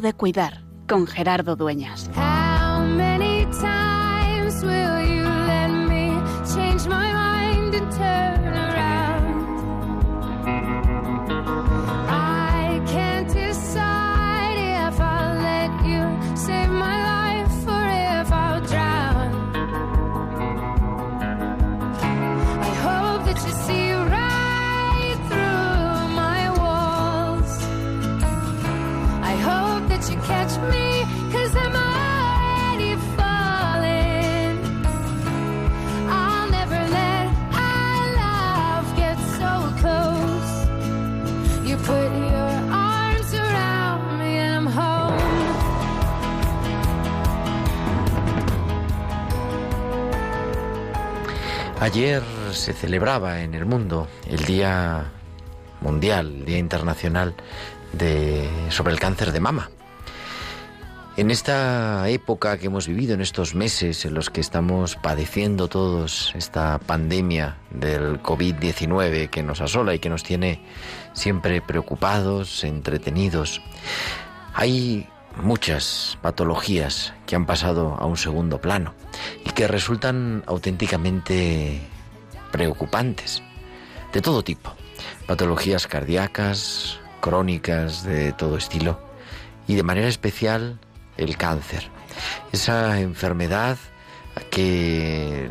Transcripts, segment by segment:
De Cuidar con Gerardo Dueñas. Ayer se celebraba en el mundo el Día Mundial, el Día Internacional sobre el cáncer de mama. En esta época que hemos vivido, en estos meses en los que estamos padeciendo todos esta pandemia del COVID-19 que nos asola y que nos tiene siempre preocupados, entretenidos, hay muchas patologías que han pasado a un segundo plano y que resultan auténticamente preocupantes, de todo tipo. Patologías cardíacas, crónicas de todo estilo y de manera especial el cáncer. Esa enfermedad que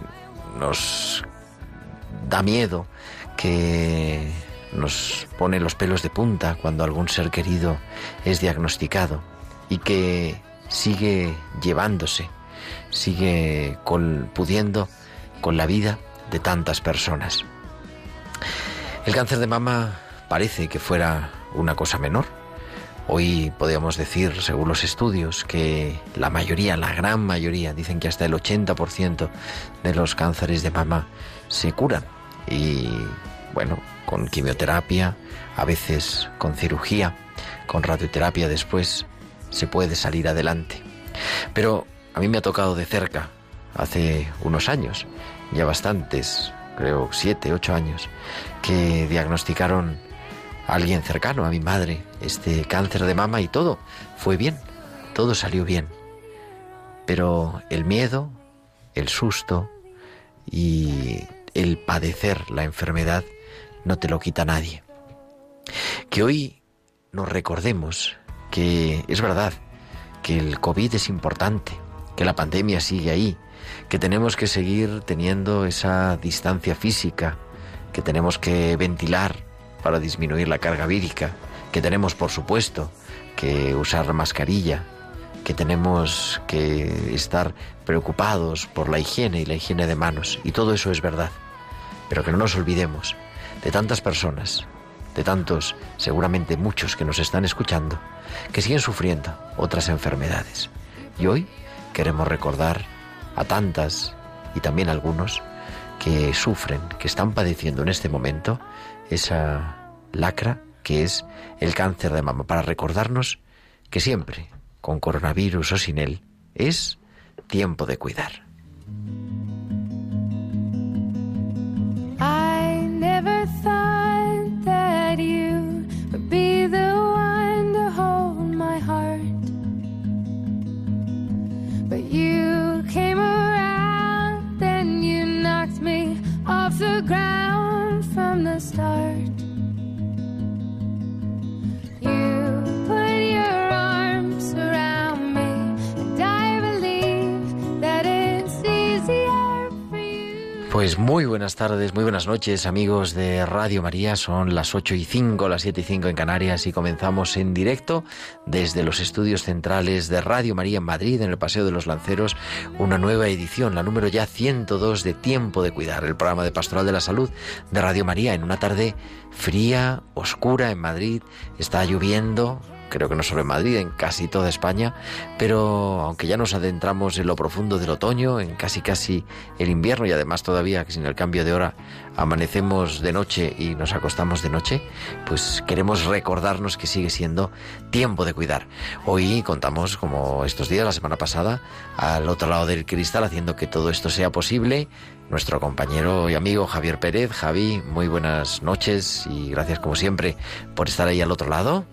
nos da miedo, que nos pone los pelos de punta cuando algún ser querido es diagnosticado y que sigue llevándose, sigue pudiendo con la vida de tantas personas. El cáncer de mama parece que fuera una cosa menor. Hoy podríamos decir, según los estudios, que la mayoría, la gran mayoría, dicen que hasta el 80% de los cánceres de mama se curan. Y bueno, con quimioterapia, a veces con cirugía, con radioterapia después, se puede salir adelante. Pero a mí me ha tocado de cerca, hace unos años, ya bastantes, creo siete, ocho años, que diagnosticaron a alguien cercano, a mi madre, este cáncer de mama y todo fue bien, todo salió bien. Pero el miedo, el susto y el padecer la enfermedad no te lo quita nadie. Que hoy nos recordemos que es verdad que el COVID es importante, que la pandemia sigue ahí, que tenemos que seguir teniendo esa distancia física, que tenemos que ventilar para disminuir la carga vírica, que tenemos, por supuesto, que usar mascarilla, que tenemos que estar preocupados por la higiene y la higiene de manos, y todo eso es verdad. Pero que no nos olvidemos de tantas personas, de tantos, seguramente muchos que nos están escuchando, que siguen sufriendo otras enfermedades. Y hoy queremos recordar a tantas y también a algunos que sufren, que están padeciendo en este momento esa lacra que es el cáncer de mama, para recordarnos que siempre, con coronavirus o sin él, es tiempo de cuidar. ground from the start. Pues muy buenas tardes, muy buenas noches amigos de Radio María. Son las 8 y 5, las 7 y 5 en Canarias y comenzamos en directo desde los estudios centrales de Radio María en Madrid, en el Paseo de los Lanceros, una nueva edición, la número ya 102 de Tiempo de Cuidar, el programa de Pastoral de la Salud de Radio María en una tarde fría, oscura en Madrid. Está lloviendo, creo que no solo en Madrid, en casi toda España, pero aunque ya nos adentramos en lo profundo del otoño, en casi casi el invierno y además todavía que sin el cambio de hora amanecemos de noche y nos acostamos de noche, pues queremos recordarnos que sigue siendo tiempo de cuidar. Hoy contamos, como estos días, la semana pasada, al otro lado del cristal, haciendo que todo esto sea posible, nuestro compañero y amigo Javier Pérez. Javi, muy buenas noches y gracias como siempre por estar ahí al otro lado.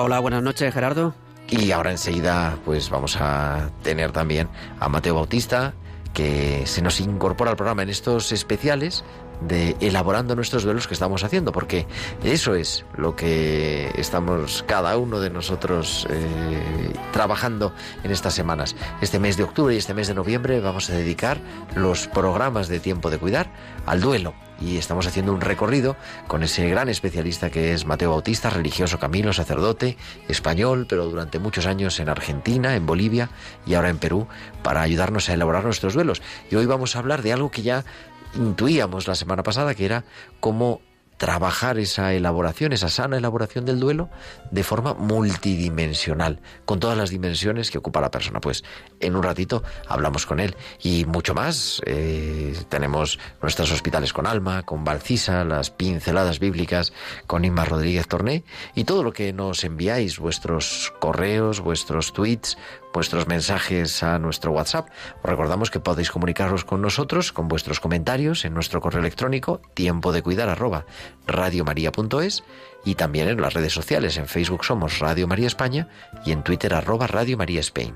Hola, buenas noches, Gerardo. Y ahora enseguida pues vamos a tener también a Mateo Bautista que se nos incorpora al programa en estos especiales de elaborando nuestros duelos que estamos haciendo, porque eso es lo que estamos cada uno de nosotros eh, trabajando en estas semanas. Este mes de octubre y este mes de noviembre vamos a dedicar los programas de tiempo de cuidar al duelo y estamos haciendo un recorrido con ese gran especialista que es Mateo Bautista, religioso camino, sacerdote, español, pero durante muchos años en Argentina, en Bolivia y ahora en Perú, para ayudarnos a elaborar nuestros duelos. Y hoy vamos a hablar de algo que ya intuíamos la semana pasada, que era cómo trabajar esa elaboración, esa sana elaboración del duelo de forma multidimensional, con todas las dimensiones que ocupa la persona. Pues en un ratito hablamos con él y mucho más. Eh, tenemos nuestros hospitales con Alma, con Valcisa, las pinceladas bíblicas con Inma Rodríguez Torné y todo lo que nos enviáis, vuestros correos, vuestros tweets, vuestros mensajes a nuestro WhatsApp. Os recordamos que podéis comunicaros con nosotros con vuestros comentarios en nuestro correo electrónico tiempo de cuidar arroba radiomaria.es y también en las redes sociales. En Facebook somos Radio María España y en Twitter arroba Radio María Spain.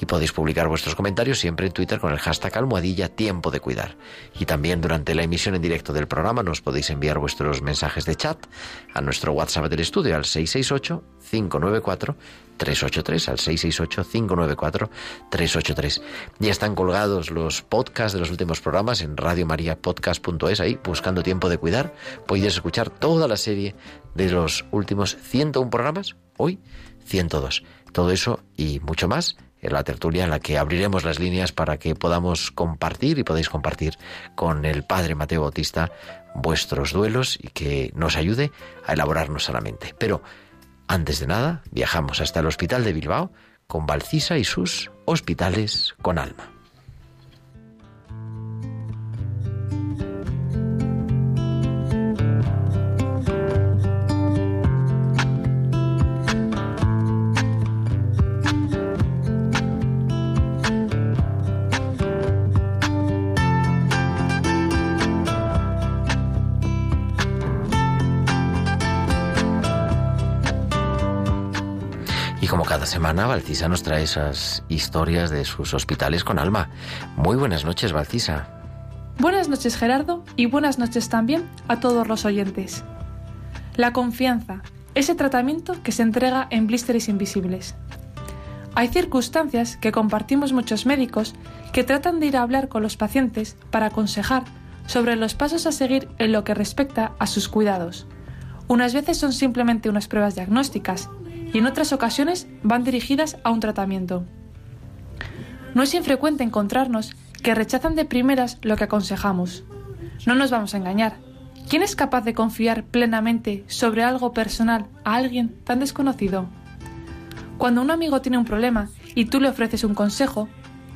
Y podéis publicar vuestros comentarios siempre en Twitter con el hashtag almohadilla tiempo de cuidar. Y también durante la emisión en directo del programa nos podéis enviar vuestros mensajes de chat a nuestro WhatsApp del estudio al 668 594 383 al 668-594-383. Ya están colgados los podcasts de los últimos programas en radiomariapodcast.es, ahí buscando tiempo de cuidar. Podéis escuchar toda la serie de los últimos 101 programas, hoy 102. Todo eso y mucho más en la tertulia en la que abriremos las líneas para que podamos compartir y podéis compartir con el Padre Mateo Bautista vuestros duelos y que nos ayude a elaborarnos sanamente. Pero antes de nada, viajamos hasta el Hospital de Bilbao con Valcisa y sus hospitales con alma. Semana Valcisa nos trae esas historias de sus hospitales con alma. Muy buenas noches, Valcisa. Buenas noches, Gerardo, y buenas noches también a todos los oyentes. La confianza, ese tratamiento que se entrega en blísteres invisibles. Hay circunstancias que compartimos muchos médicos que tratan de ir a hablar con los pacientes para aconsejar sobre los pasos a seguir en lo que respecta a sus cuidados. Unas veces son simplemente unas pruebas diagnósticas y en otras ocasiones van dirigidas a un tratamiento. No es infrecuente encontrarnos que rechazan de primeras lo que aconsejamos. No nos vamos a engañar. ¿Quién es capaz de confiar plenamente sobre algo personal a alguien tan desconocido? Cuando un amigo tiene un problema y tú le ofreces un consejo,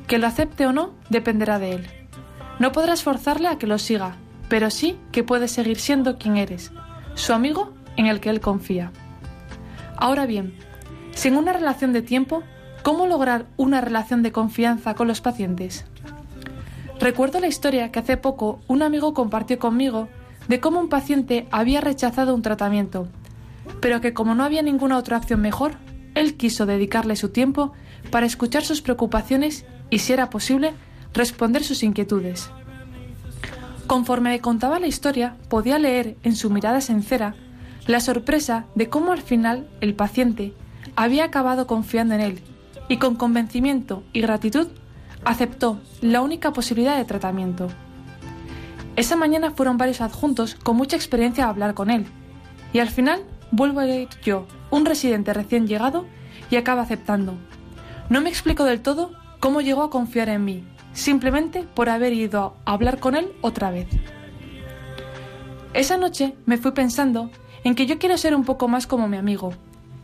que lo acepte o no dependerá de él. No podrás forzarle a que lo siga, pero sí que puedes seguir siendo quien eres, su amigo en el que él confía. Ahora bien, sin una relación de tiempo, ¿cómo lograr una relación de confianza con los pacientes? Recuerdo la historia que hace poco un amigo compartió conmigo de cómo un paciente había rechazado un tratamiento, pero que como no había ninguna otra opción mejor, él quiso dedicarle su tiempo para escuchar sus preocupaciones y, si era posible, responder sus inquietudes. Conforme me contaba la historia, podía leer en su mirada sincera la sorpresa de cómo al final el paciente había acabado confiando en él y con convencimiento y gratitud aceptó la única posibilidad de tratamiento. Esa mañana fueron varios adjuntos con mucha experiencia a hablar con él y al final vuelvo a ir yo, un residente recién llegado, y acaba aceptando. No me explico del todo cómo llegó a confiar en mí, simplemente por haber ido a hablar con él otra vez. Esa noche me fui pensando en que yo quiero ser un poco más como mi amigo,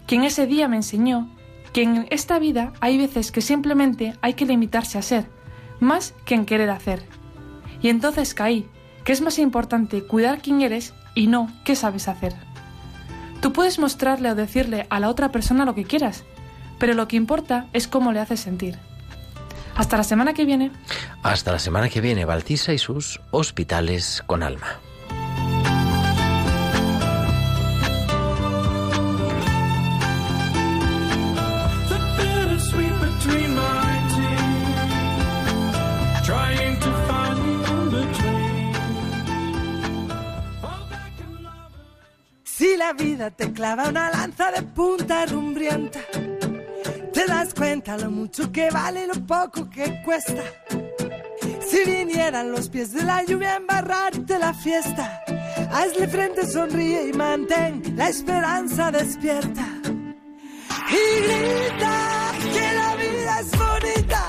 quien ese día me enseñó que en esta vida hay veces que simplemente hay que limitarse a ser, más que en querer hacer. Y entonces caí, que es más importante cuidar quién eres y no qué sabes hacer. Tú puedes mostrarle o decirle a la otra persona lo que quieras, pero lo que importa es cómo le haces sentir. Hasta la semana que viene. Hasta la semana que viene, Baltisa y sus hospitales con alma. Vida te clava una lanza de punta rumbrienta, te das cuenta lo mucho que vale y lo poco que cuesta. Si vinieran los pies de la lluvia a embarrarte la fiesta, hazle frente, sonríe y mantén la esperanza despierta. Y grita que la vida es bonita,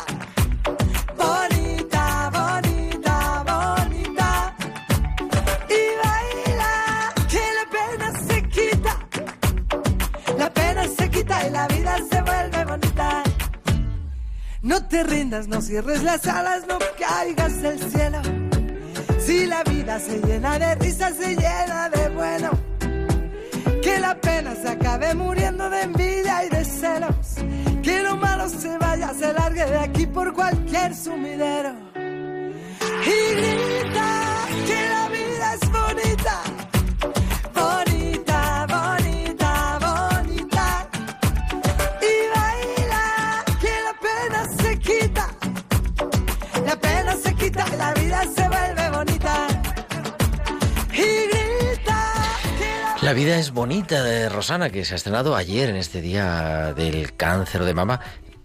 No te rindas, no cierres las alas, no caigas del cielo. Si la vida se llena de risas, se llena de bueno. Que la pena se acabe muriendo de envidia y de celos. Que lo malo se vaya, se largue de aquí por cualquier sumidero. Y grita que la vida es bonita. La vida es bonita de Rosana, que se ha estrenado ayer en este día del cáncer de mama,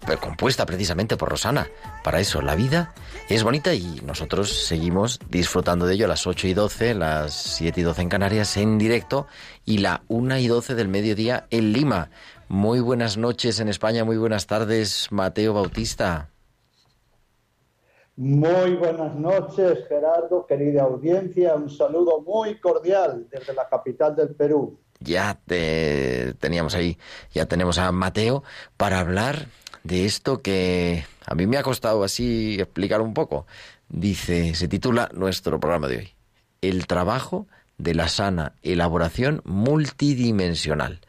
pero compuesta precisamente por Rosana. Para eso, la vida es bonita y nosotros seguimos disfrutando de ello a las 8 y 12, las 7 y 12 en Canarias en directo y la 1 y 12 del mediodía en Lima. Muy buenas noches en España, muy buenas tardes, Mateo Bautista. Muy buenas noches, Gerardo, querida audiencia. Un saludo muy cordial desde la capital del Perú. Ya te teníamos ahí, ya tenemos a Mateo para hablar de esto que a mí me ha costado así explicar un poco. Dice, se titula nuestro programa de hoy, El trabajo de la sana elaboración multidimensional.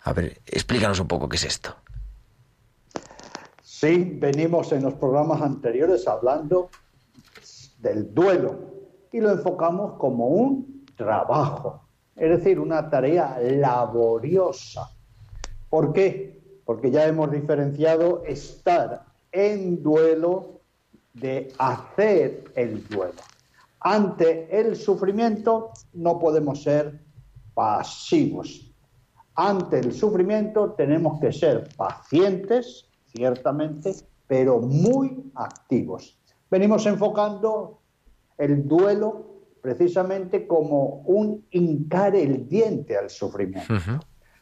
A ver, explícanos un poco qué es esto. Sí, venimos en los programas anteriores hablando del duelo y lo enfocamos como un trabajo, es decir, una tarea laboriosa. ¿Por qué? Porque ya hemos diferenciado estar en duelo de hacer el duelo. Ante el sufrimiento no podemos ser pasivos. Ante el sufrimiento tenemos que ser pacientes, ciertamente, pero muy activos. Venimos enfocando el duelo precisamente como un hincar el diente al sufrimiento.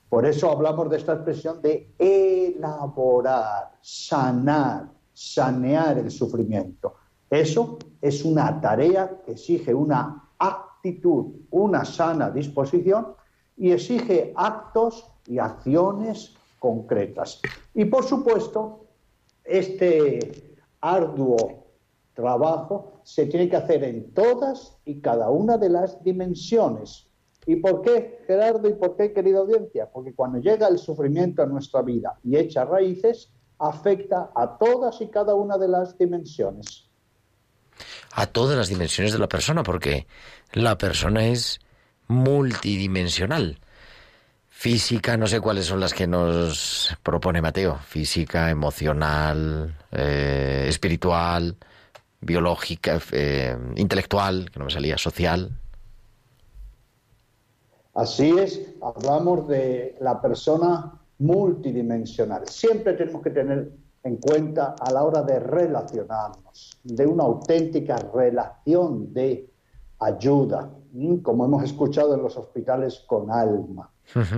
Por eso hablamos de esta expresión de elaborar, sanar, sanear el sufrimiento. Eso es una tarea que exige una actitud, una sana disposición y exige actos y acciones concretas. Y por supuesto, este arduo trabajo se tiene que hacer en todas y cada una de las dimensiones. ¿Y por qué, Gerardo? ¿Y por qué, querida audiencia? Porque cuando llega el sufrimiento a nuestra vida y echa raíces, afecta a todas y cada una de las dimensiones. A todas las dimensiones de la persona, porque la persona es multidimensional. Física, no sé cuáles son las que nos propone Mateo. Física, emocional, eh, espiritual, biológica, eh, intelectual, que no me salía, social. Así es, hablamos de la persona multidimensional. Siempre tenemos que tener en cuenta a la hora de relacionarnos, de una auténtica relación de ayuda, como hemos escuchado en los hospitales con alma,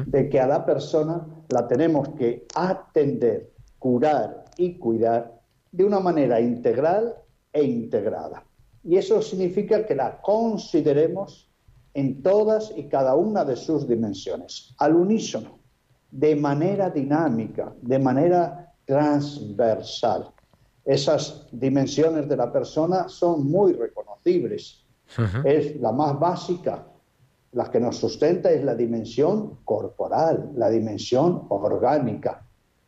de que a la persona la tenemos que atender, curar y cuidar de una manera integral e integrada. Y eso significa que la consideremos en todas y cada una de sus dimensiones, al unísono, de manera dinámica, de manera transversal. Esas dimensiones de la persona son muy reconocibles. Es la más básica, la que nos sustenta es la dimensión corporal, la dimensión orgánica.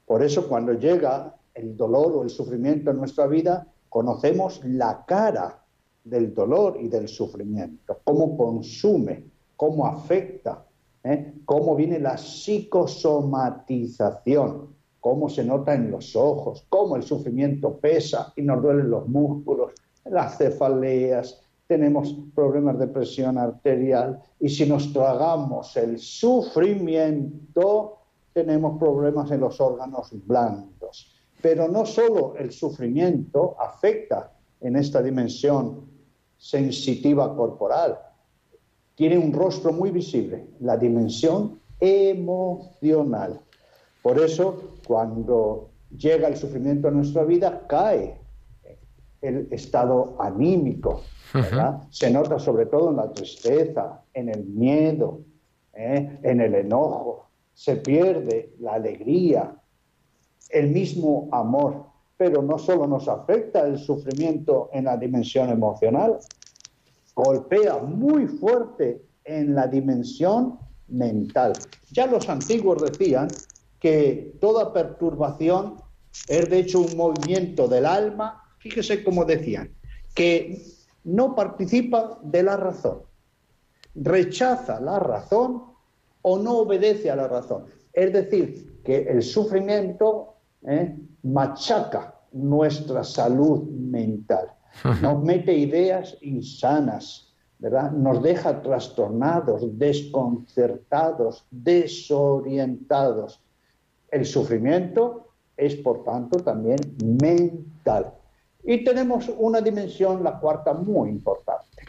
Por eso cuando llega el dolor o el sufrimiento en nuestra vida, conocemos la cara del dolor y del sufrimiento, cómo consume, cómo afecta, ¿eh? cómo viene la psicosomatización, cómo se nota en los ojos, cómo el sufrimiento pesa y nos duelen los músculos, las cefaleas, tenemos problemas de presión arterial y si nos tragamos el sufrimiento, tenemos problemas en los órganos blandos. Pero no solo el sufrimiento afecta en esta dimensión sensitiva corporal, tiene un rostro muy visible, la dimensión emocional. Por eso, cuando llega el sufrimiento a nuestra vida, cae el estado anímico, Se nota sobre todo en la tristeza, en el miedo, ¿eh? en el enojo, se pierde la alegría, el mismo amor, pero no solo nos afecta el sufrimiento en la dimensión emocional, golpea muy fuerte en la dimensión mental. Ya los antiguos decían que toda perturbación es de hecho un movimiento del alma, fíjese cómo decían, que no participa de la razón, rechaza la razón o no obedece a la razón. Es decir, que el sufrimiento ¿eh? machaca nuestra salud mental, nos mete ideas insanas, ¿verdad? Nos deja trastornados, desconcertados, desorientados. El sufrimiento es, por tanto, también mental. Y tenemos una dimensión, la cuarta, muy importante.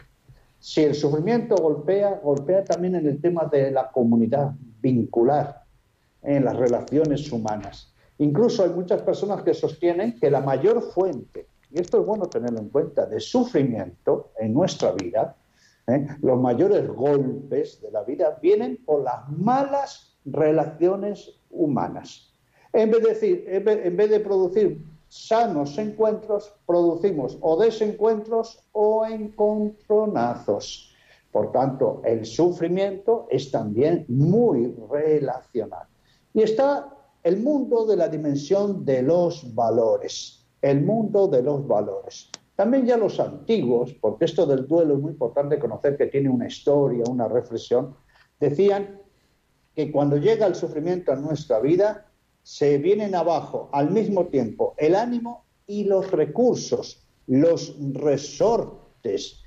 Si el sufrimiento golpea, golpea también en el tema de la comunidad vincular, en las relaciones humanas. Incluso hay muchas personas que sostienen que la mayor fuente, y esto es bueno tenerlo en cuenta, de sufrimiento en nuestra vida, ¿eh? los mayores golpes de la vida vienen por las malas relaciones humanas. En vez de, decir, en vez de producir sanos encuentros, producimos o desencuentros o encontronazos. Por tanto, el sufrimiento es también muy relacional. Y está el mundo de la dimensión de los valores, el mundo de los valores. También ya los antiguos, porque esto del duelo es muy importante conocer que tiene una historia, una reflexión, decían que cuando llega el sufrimiento a nuestra vida, se vienen abajo al mismo tiempo el ánimo y los recursos, los resortes,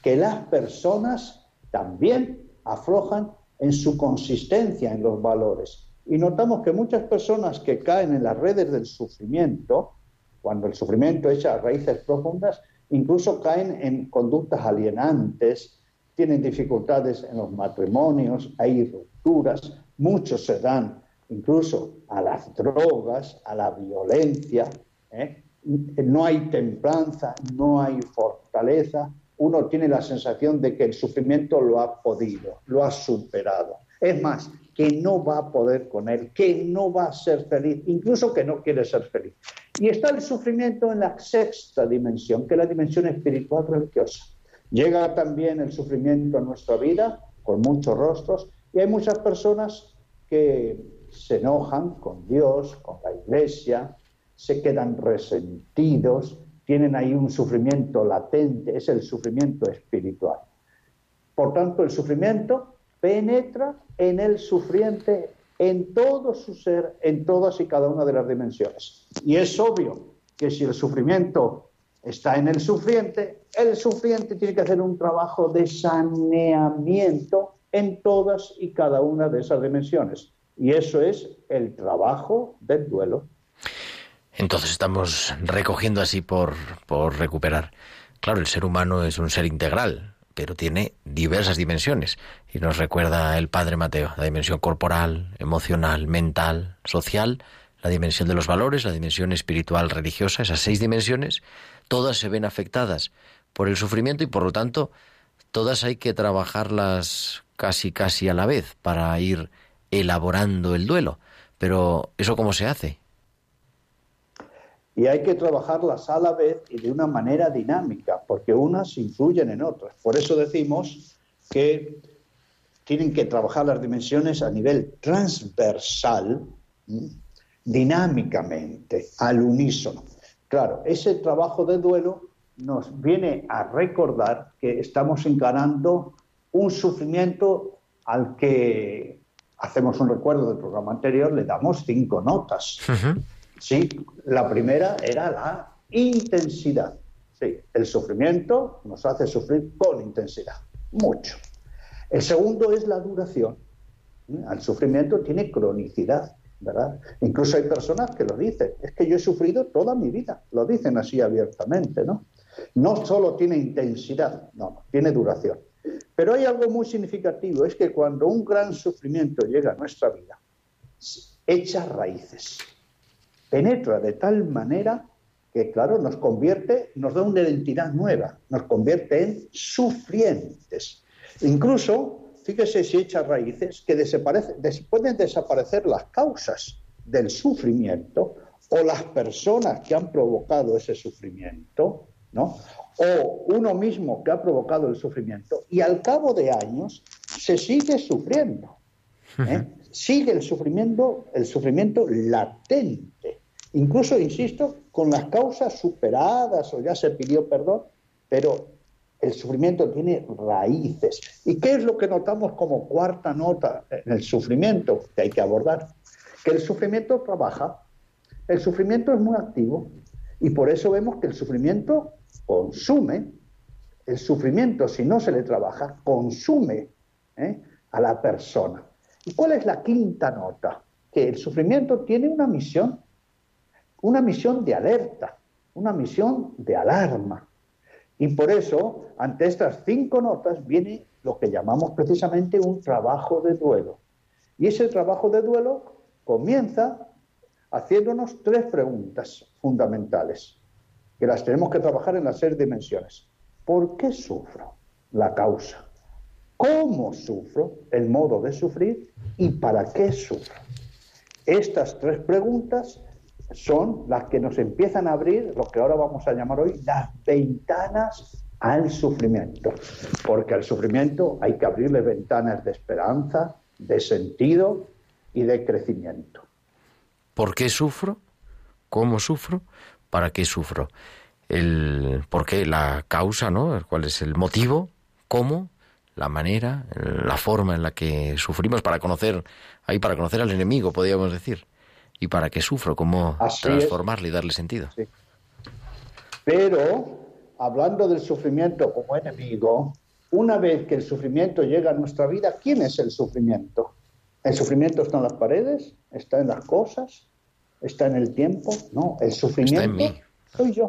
que las personas también aflojan en su consistencia en los valores. Y notamos que muchas personas que caen en las redes del sufrimiento, cuando el sufrimiento echa raíces profundas, incluso caen en conductas alienantes, tienen dificultades en los matrimonios, hay rupturas, muchos se dan incluso a las drogas, a la violencia. ¿eh? No hay templanza, no hay fortaleza. Uno tiene la sensación de que el sufrimiento lo ha podido, lo ha superado. Es más, que no va a poder con él, que no va a ser feliz, incluso que no quiere ser feliz. Y está el sufrimiento en la sexta dimensión, que es la dimensión espiritual religiosa. Llega también el sufrimiento a nuestra vida, con muchos rostros, y hay muchas personas que se enojan con Dios, con la iglesia, se quedan resentidos, tienen ahí un sufrimiento latente, es el sufrimiento espiritual. Por tanto, el sufrimiento penetra en el sufriente, en todo su ser, en todas y cada una de las dimensiones. Y es obvio que si el sufrimiento está en el sufriente, el sufriente tiene que hacer un trabajo de saneamiento en todas y cada una de esas dimensiones. Y eso es el trabajo del duelo. Entonces estamos recogiendo así por, por recuperar. Claro, el ser humano es un ser integral, pero tiene diversas dimensiones. Y nos recuerda el Padre Mateo, la dimensión corporal, emocional, mental, social, la dimensión de los valores, la dimensión espiritual, religiosa, esas seis dimensiones, todas se ven afectadas por el sufrimiento y por lo tanto todas hay que trabajarlas casi casi a la vez para ir elaborando el duelo. Pero ¿eso cómo se hace? Y hay que trabajarlas a la vez y de una manera dinámica, porque unas influyen en otras. Por eso decimos que tienen que trabajar las dimensiones a nivel transversal, dinámicamente, al unísono. Claro, ese trabajo de duelo nos viene a recordar que estamos encarando un sufrimiento al que hacemos un recuerdo del programa anterior, le damos cinco notas. Sí, la primera era la intensidad. Sí, el sufrimiento nos hace sufrir con intensidad, mucho. El segundo es la duración. El sufrimiento tiene cronicidad, ¿verdad? Incluso hay personas que lo dicen, es que yo he sufrido toda mi vida, lo dicen así abiertamente, ¿no? No solo tiene intensidad, no, tiene duración. Pero hay algo muy significativo, es que cuando un gran sufrimiento llega a nuestra vida, echa raíces, penetra de tal manera que, claro, nos convierte, nos da una identidad nueva, nos convierte en sufrientes. Incluso, fíjese si echa raíces, que pueden desaparecer las causas del sufrimiento o las personas que han provocado ese sufrimiento, ¿no? O uno mismo que ha provocado el sufrimiento y al cabo de años se sigue sufriendo. ¿eh? Sigue el sufrimiento, el sufrimiento latente. Incluso, insisto, con las causas superadas o ya se pidió perdón, pero el sufrimiento tiene raíces. ¿Y qué es lo que notamos como cuarta nota en el sufrimiento que hay que abordar? Que el sufrimiento trabaja, el sufrimiento es muy activo y por eso vemos que el sufrimiento consume, el sufrimiento si no se le trabaja, consume ¿eh? a la persona. ¿Y cuál es la quinta nota? Que el sufrimiento tiene una misión una misión de alerta, una misión de alarma. Y por eso, ante estas cinco notas, viene lo que llamamos precisamente un trabajo de duelo. Y ese trabajo de duelo comienza haciéndonos tres preguntas fundamentales, que las tenemos que trabajar en las seis dimensiones. ¿Por qué sufro? La causa. ¿Cómo sufro? El modo de sufrir. ¿Y para qué sufro? Estas tres preguntas son las que nos empiezan a abrir lo que ahora vamos a llamar hoy las ventanas al sufrimiento. Porque al sufrimiento hay que abrirle ventanas de esperanza, de sentido y de crecimiento. ¿Por qué sufro? ¿Cómo sufro? ¿Para qué sufro? El por qué, la causa, ¿no? ¿Cuál es el motivo? ¿Cómo? La manera, la forma en la que sufrimos para conocer, ahí para conocer al enemigo, podríamos decir y para qué sufro, cómo transformarle y darle sentido. Pero, hablando del sufrimiento como enemigo, una vez que el sufrimiento llega a nuestra vida, ¿quién es el sufrimiento? ¿El sufrimiento está en las paredes? ¿Está en las cosas? ¿Está en el tiempo? No, el sufrimiento soy yo.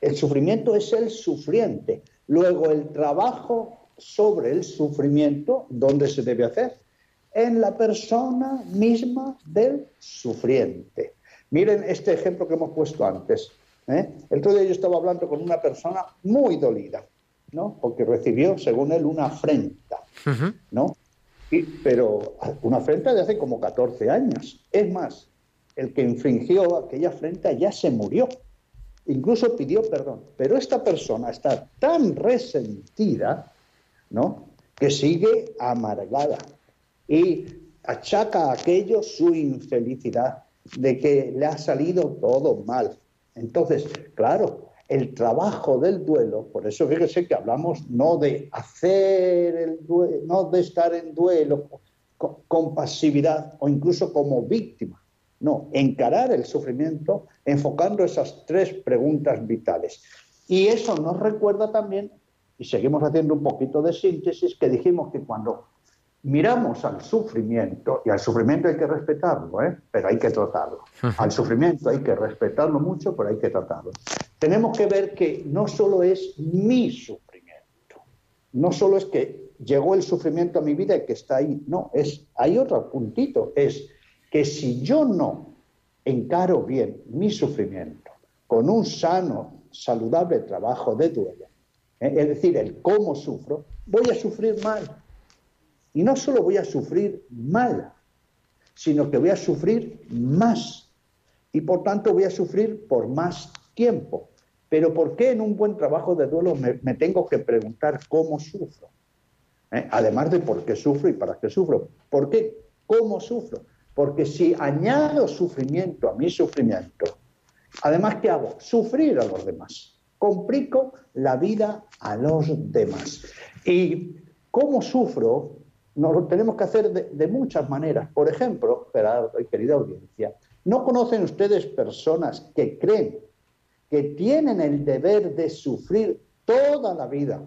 El sufrimiento es el sufriente. Luego, el trabajo sobre el sufrimiento, ¿dónde se debe hacer? en la persona misma del sufriente. Miren este ejemplo que hemos puesto antes. ¿eh? El otro día yo estaba hablando con una persona muy dolida, ¿no? Porque recibió, según él, una afrenta, ¿no? pero una afrenta de hace como 14 años. Es más, el que infringió aquella afrenta ya se murió. Incluso pidió perdón. Pero esta persona está tan resentida, ¿no? Que sigue amargada y achaca a aquello su infelicidad, de que le ha salido todo mal. Entonces, claro, el trabajo del duelo, por eso fíjese que hablamos no de hacer el duelo, no de estar en duelo con, pasividad o incluso como víctima, no, encarar el sufrimiento enfocando esas tres preguntas vitales. Y eso nos recuerda también, y seguimos haciendo un poquito de síntesis, que dijimos que cuando miramos al sufrimiento, y al sufrimiento hay que respetarlo, ¿eh? pero hay que tratarlo. Al sufrimiento hay que respetarlo mucho, pero hay que tratarlo. Tenemos que ver que no solo es mi sufrimiento, no solo es que llegó el sufrimiento a mi vida y que está ahí, no, es, hay otro puntito, es que si yo no encaro bien mi sufrimiento con un sano, saludable trabajo de duelo, ¿eh? es decir, el cómo sufro, voy a sufrir mal y no solo voy a sufrir mal, sino que voy a sufrir más. Y por tanto voy a sufrir por más tiempo. Pero ¿por qué en un buen trabajo de duelo me, tengo que preguntar cómo sufro? ¿Eh? Además de por qué sufro y para qué sufro. ¿Por qué? ¿Cómo sufro? Porque si añado sufrimiento a mi sufrimiento, además ¿qué hago? Sufrir a los demás. Complico la vida a los demás. ¿Y cómo sufro? nos lo tenemos que hacer de, muchas maneras. Por ejemplo, querida audiencia, ¿no conocen ustedes personas que creen que tienen el deber de sufrir toda la vida,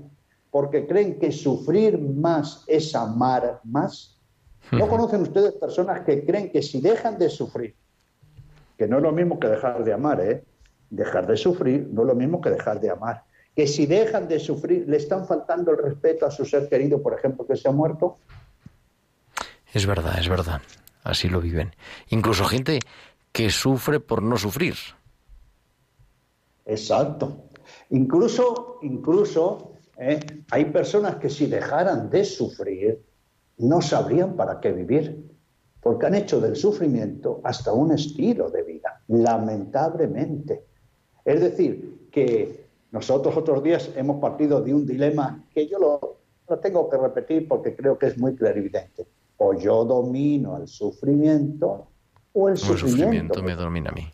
porque creen que sufrir más es amar más. ¿No conocen ustedes personas que creen que si dejan de sufrir, que no es lo mismo que dejar de amar, ¿eh? Dejar de sufrir no es lo mismo que dejar de amar. Que si dejan de sufrir, le están faltando el respeto a su ser querido, por ejemplo, que se ha muerto. Es verdad, es verdad. Así lo viven. Incluso gente que sufre por no sufrir. Exacto. Incluso, incluso ¿eh? hay personas que si dejaran de sufrir, no sabrían para qué vivir, porque han hecho del sufrimiento hasta un estilo de vida, lamentablemente. Es decir, que nosotros otros días hemos partido de un dilema que yo lo, lo tengo que repetir porque creo que es muy clarividente. O yo domino el sufrimiento o el, sufrimiento, me domina a mí.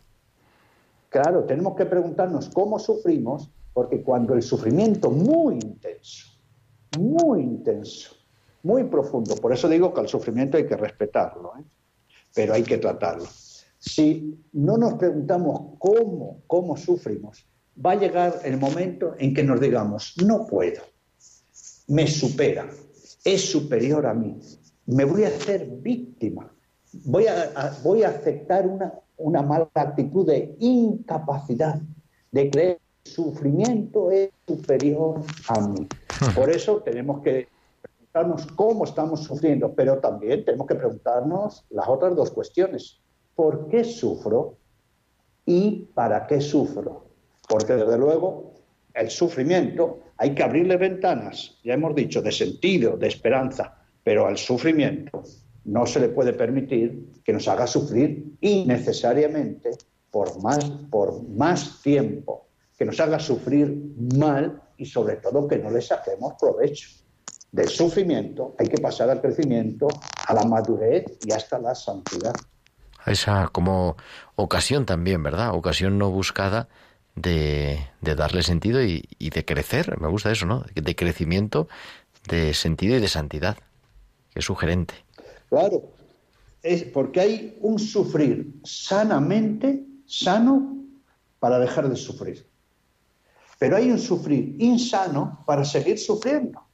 Claro, tenemos que preguntarnos cómo sufrimos, porque cuando el sufrimiento muy intenso, muy intenso, muy profundo, por eso digo que al sufrimiento hay que respetarlo, ¿eh? pero hay que tratarlo. Si no nos preguntamos cómo, cómo sufrimos, va a llegar el momento en que nos digamos, no puedo, me supera, es superior a mí, me voy a hacer víctima, voy a, voy a aceptar una, una mala actitud de incapacidad, de creer que el sufrimiento es superior a mí. Por eso tenemos que preguntarnos cómo estamos sufriendo, pero también tenemos que preguntarnos las otras dos cuestiones. ¿Por qué sufro? ¿Y para qué sufro? Porque desde luego el sufrimiento hay que abrirle ventanas, ya hemos dicho, de sentido, de esperanza, pero al sufrimiento no se le puede permitir que nos haga sufrir innecesariamente por más, por más tiempo, que nos haga sufrir mal y sobre todo que no le saquemos provecho. Del sufrimiento hay que pasar al crecimiento, a la madurez y hasta la santidad. Esa como ocasión también, ¿verdad? Ocasión no buscada de, de darle sentido y, y de crecer. Me gusta eso, ¿no? De crecimiento, de sentido y de santidad. Qué sugerente. Claro, es porque hay un sufrir sanamente, sano, para dejar de sufrir. Pero hay un sufrir insano para seguir sufriendo.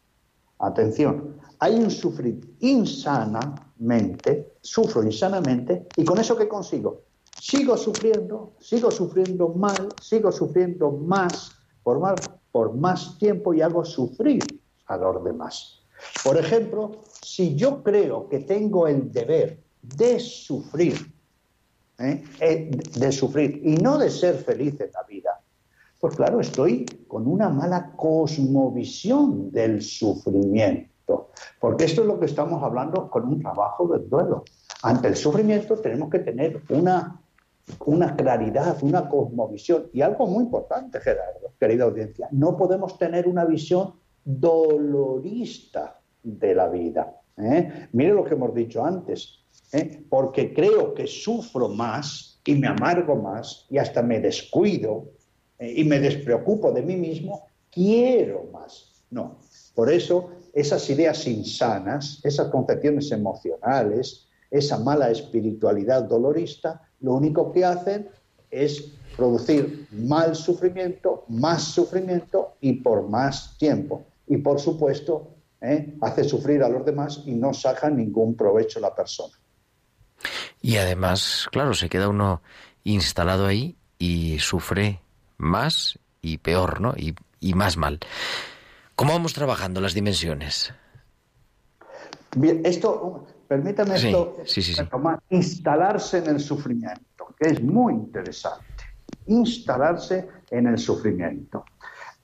Atención, hay un sufrir insanamente, sufro insanamente, y con eso ¿qué consigo? Sigo sufriendo, sigo sufriendo mal, sigo sufriendo más por más, por más tiempo y hago sufrir a los demás. Por ejemplo, si yo creo que tengo el deber de sufrir, ¿eh? Eh, de sufrir y no de ser feliz en la vida, pues claro, estoy con una mala cosmovisión del sufrimiento, porque esto es lo que estamos hablando con un trabajo del duelo. Ante el sufrimiento tenemos que tener una, claridad, una cosmovisión y algo muy importante, Gerardo, querida audiencia, no podemos tener una visión dolorista de la vida. ¿eh? Mire lo que hemos dicho antes, ¿eh? porque creo que sufro más y me amargo más y hasta me descuido ¿eh? y me despreocupo de mí mismo, quiero más. No, por eso esas ideas insanas, esas concepciones emocionales, esa mala espiritualidad dolorista, lo único que hacen es producir mal sufrimiento, más sufrimiento y por más tiempo. Y por supuesto, ¿eh? hace sufrir a los demás y no saca ningún provecho la persona. Y además, claro, se queda uno instalado ahí y sufre más y peor, ¿no? Y, más mal. ¿Cómo vamos trabajando las dimensiones? Bien, esto, permítame esto, instalarse en el sufrimiento, que es muy interesante. Instalarse en el sufrimiento.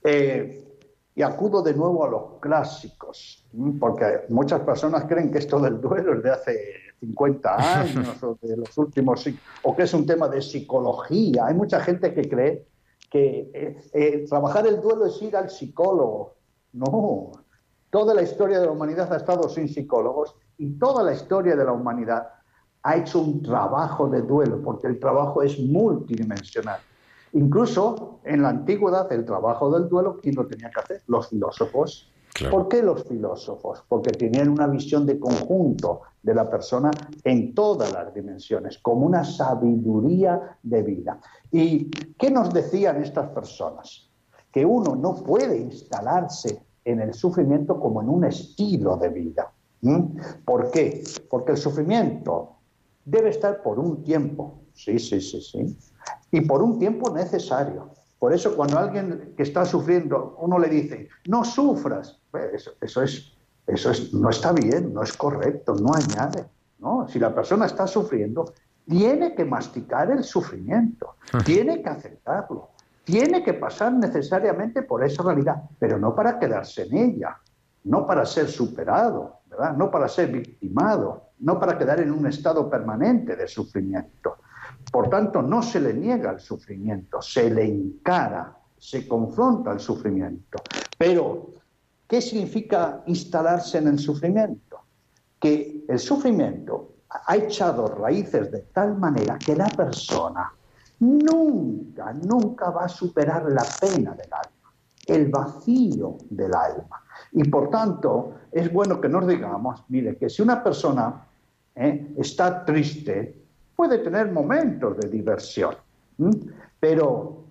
Eh, y acudo de nuevo a los clásicos, porque muchas personas creen que esto del duelo es de hace 50 años o de los últimos o que es un tema de psicología. Hay mucha gente que cree que eh, eh, trabajar el duelo es ir al psicólogo. No, toda la historia de la humanidad ha estado sin psicólogos y toda la historia de la humanidad ha hecho un trabajo de duelo, porque el trabajo es multidimensional. Incluso en la antigüedad, el trabajo del duelo, ¿quién lo tenía que hacer? Los filósofos. ¿Por qué los filósofos? Porque tenían una visión de conjunto de la persona en todas las dimensiones, como una sabiduría de vida. ¿Y qué nos decían estas personas? Que uno no puede instalarse en el sufrimiento como en un estilo de vida. ¿Por qué? Porque el sufrimiento debe estar por un tiempo, sí, sí, sí, sí, y por un tiempo necesario. Por eso cuando alguien que está sufriendo, uno le dice, no sufras, eso, eso, es, eso es, no está bien, no es correcto, no añade. ¿no? Si la persona está sufriendo, tiene que masticar el sufrimiento, tiene que aceptarlo, tiene que pasar necesariamente por esa realidad, pero no para quedarse en ella, no para ser superado, ¿verdad? no para ser victimado, no para quedar en un estado permanente de sufrimiento. Por tanto, no se le niega el sufrimiento, se le encara, se confronta el sufrimiento. Pero, ¿qué significa instalarse en el sufrimiento? Que el sufrimiento ha echado raíces de tal manera que la persona nunca, nunca va a superar la pena del alma, el vacío del alma. Y por tanto, es bueno que nos digamos, mire, que si una persona eh, está triste, puede tener momentos de diversión, pero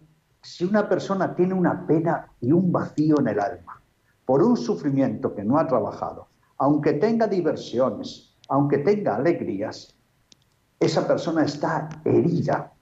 si una persona tiene una pena y un vacío en el alma por un sufrimiento que no ha trabajado, aunque tenga diversiones, aunque tenga alegrías, esa persona está herida.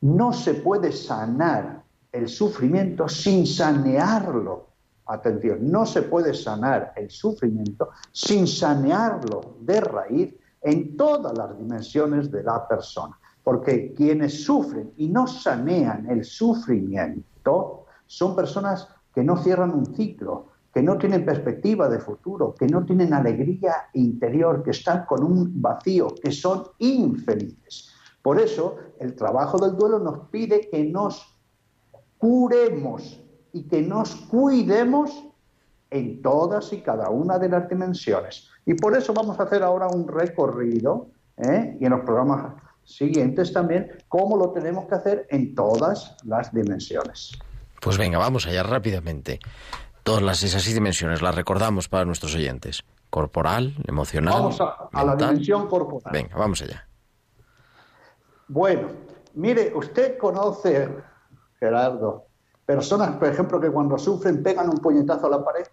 No se puede sanar el sufrimiento sin sanearlo. Atención, no se puede sanar el sufrimiento sin sanearlo de raíz en todas las dimensiones de la persona. Porque quienes sufren y no sanean el sufrimiento son personas que no cierran un ciclo, que no tienen perspectiva de futuro, que no tienen alegría interior, que están con un vacío, que son infelices. Por eso el trabajo del duelo nos pide que nos curemos y que nos cuidemos en todas y cada una de las dimensiones. Y por eso vamos a hacer ahora un recorrido, ¿eh? y en los programas siguientes también, cómo lo tenemos que hacer en todas las dimensiones. Pues venga, vamos allá rápidamente. Todas las, esas dimensiones las recordamos para nuestros oyentes. Corporal, emocional. Vamos a, la dimensión corporal. Venga, vamos allá. Bueno, mire, usted conoce, Gerardo, personas, por ejemplo, que cuando sufren pegan un puñetazo a la pared.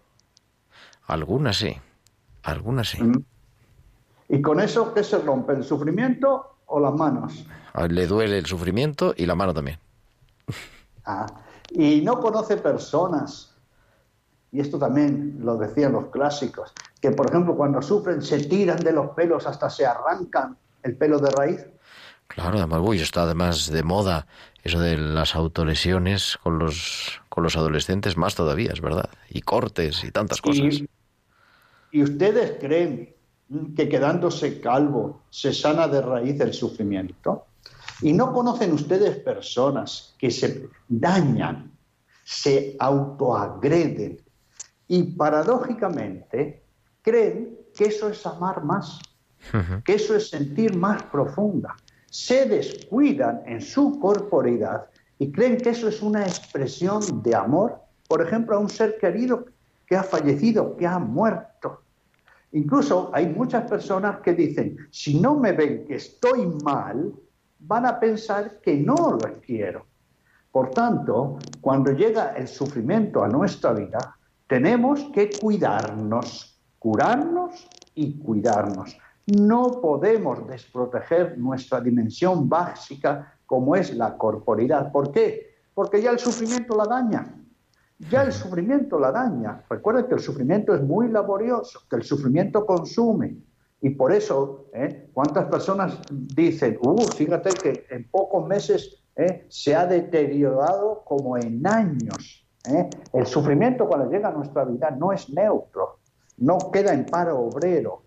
Algunas sí, algunas sí. Mm. ¿Y con eso qué se rompe? ¿El sufrimiento o las manos? Le duele el sufrimiento y la mano también. Ah, y no conoce personas, y esto también lo decían los clásicos, que por ejemplo cuando sufren se tiran de los pelos hasta se arrancan el pelo de raíz. Claro, además, uy, está además de moda eso de las autolesiones con los, con los adolescentes, más todavía, es verdad, y cortes y tantas cosas. ¿Y ustedes creen que quedándose calvo se sana de raíz el sufrimiento? ¿Y no conocen ustedes personas que se dañan, se autoagreden y paradójicamente creen que eso es amar más, que eso es sentir más profunda? Se descuidan en su corporidad y creen que eso es una expresión de amor, por ejemplo, a un ser querido que ha fallecido, que ha muerto. Incluso hay muchas personas que dicen, si no me ven que estoy mal, van a pensar que no lo quiero. Por tanto, cuando llega el sufrimiento a nuestra vida, tenemos que cuidarnos, curarnos y cuidarnos. No podemos desproteger nuestra dimensión básica como es la corporidad. ¿Por qué? Porque ya el sufrimiento la daña ya el sufrimiento la daña. Recuerden que el sufrimiento es muy laborioso, que el sufrimiento consume. Y por eso, ¿eh? ¿cuántas personas dicen, uh, fíjate que en pocos meses ¿eh? se ha deteriorado como en años? ¿Eh? El sufrimiento cuando llega a nuestra vida no es neutro, no queda en paro obrero,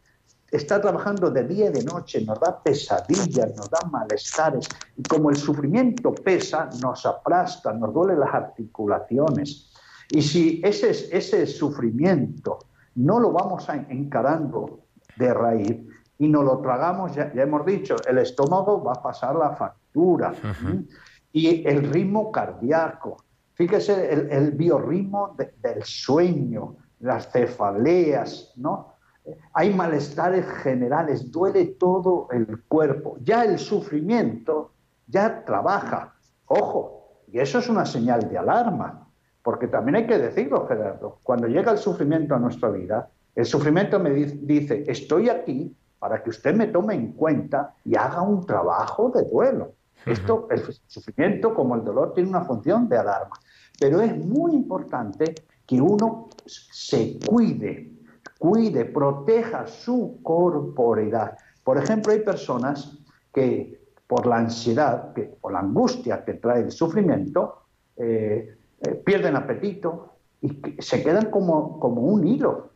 está trabajando de día y de noche, nos da pesadillas, nos da malestares. Y como el sufrimiento pesa, nos aplasta, nos duele las articulaciones. Y si ese, ese sufrimiento no lo vamos a encarando de raíz y no lo tragamos, ya, hemos dicho, el estómago va a pasar la factura. Y el ritmo cardíaco, fíjese el, el biorritmo del sueño, las cefaleas, ¿no? Hay malestares generales, duele todo el cuerpo. Ya el sufrimiento ya trabaja. Ojo, y eso es una señal de alarma, porque también hay que decirlo, Gerardo, cuando llega el sufrimiento a nuestra vida, el sufrimiento me dice, estoy aquí para que usted me tome en cuenta y haga un trabajo de duelo. Esto, el sufrimiento como el dolor tiene una función de alarma, pero es muy importante que uno se cuide, cuide, proteja su corporidad. Por ejemplo, hay personas que por la ansiedad, que, por la angustia que trae el sufrimiento, eh, eh, pierden apetito y se quedan como, como un hilo.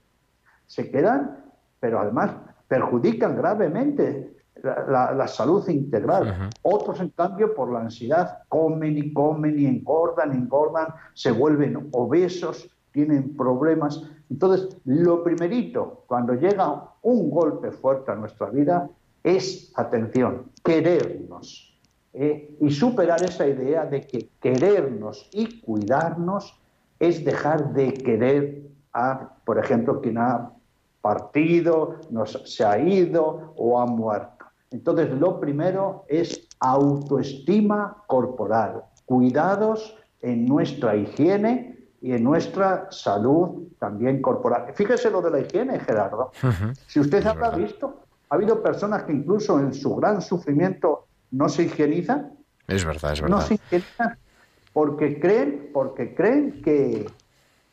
Se quedan, pero además perjudican gravemente la, salud integral. Otros, en cambio, por la ansiedad, comen y comen y engordan, engordan, se vuelven obesos, tienen problemas. Entonces, lo primerito, cuando llega un golpe fuerte a nuestra vida, es, atención, querernos. ¿eh? y superar esa idea de que querernos y cuidarnos es dejar de querer a, por ejemplo, quien ha partido, nos, se ha ido o ha muerto. Entonces, lo primero es autoestima corporal, cuidados en nuestra higiene y en nuestra salud también corporal. Fíjese lo de la higiene, Gerardo. Si usted habrá visto, ha habido personas que incluso en su gran sufrimiento no se higienizan. Es verdad, es verdad. No se higienizan porque creen, porque creen que,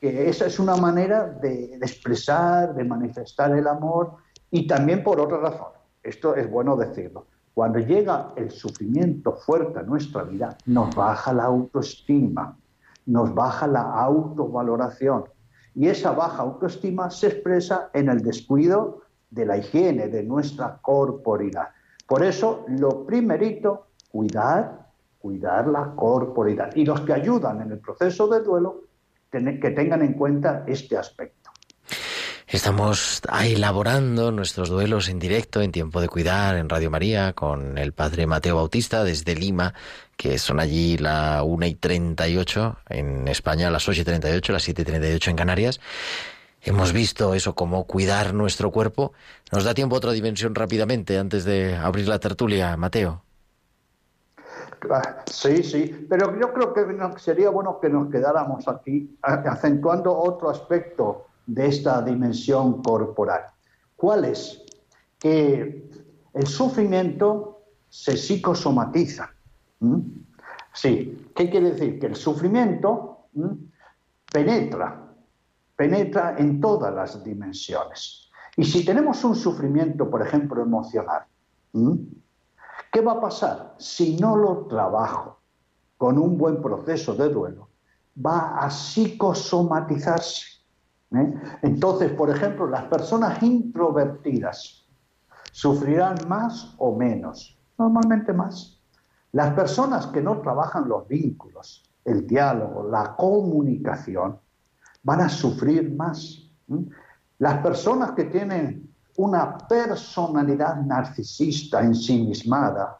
que esa es una manera de, de, expresar, de manifestar el amor y también por otra razón. Esto es bueno decirlo. Cuando llega el sufrimiento fuerte a nuestra vida, nos baja la autoestima, nos baja la autovaloración. Y esa baja autoestima se expresa en el descuido de la higiene de nuestra corporidad. Por eso, lo primerito, cuidar, cuidar la corporidad. Y los que ayudan en el proceso de duelo, que tengan en cuenta este aspecto. Estamos elaborando nuestros duelos en directo, en tiempo de cuidar, en Radio María, con el padre Mateo Bautista desde Lima, que son allí la 1 y 38, en España las 8 y 38, las 7 y 38 en Canarias. Hemos visto eso, cómo cuidar nuestro cuerpo. ¿Nos da tiempo a otra dimensión rápidamente antes de abrir la tertulia, Mateo? Sí, sí, pero yo creo que sería bueno que nos quedáramos aquí acentuando otro aspecto de esta dimensión corporal. ¿Cuál es? Que el sufrimiento se psicosomatiza. Sí, ¿qué quiere decir? Que el sufrimiento penetra, penetra en todas las dimensiones. Y si tenemos un sufrimiento, por ejemplo, emocional, ¿qué va a pasar? Si no lo trabajo con un buen proceso de duelo, va a psicosomatizarse. ¿Eh? Entonces, por ejemplo, las personas introvertidas sufrirán más o menos, normalmente más. Las personas que no trabajan los vínculos, el diálogo, la comunicación, van a sufrir más. Las personas que tienen una personalidad narcisista, ensimismada,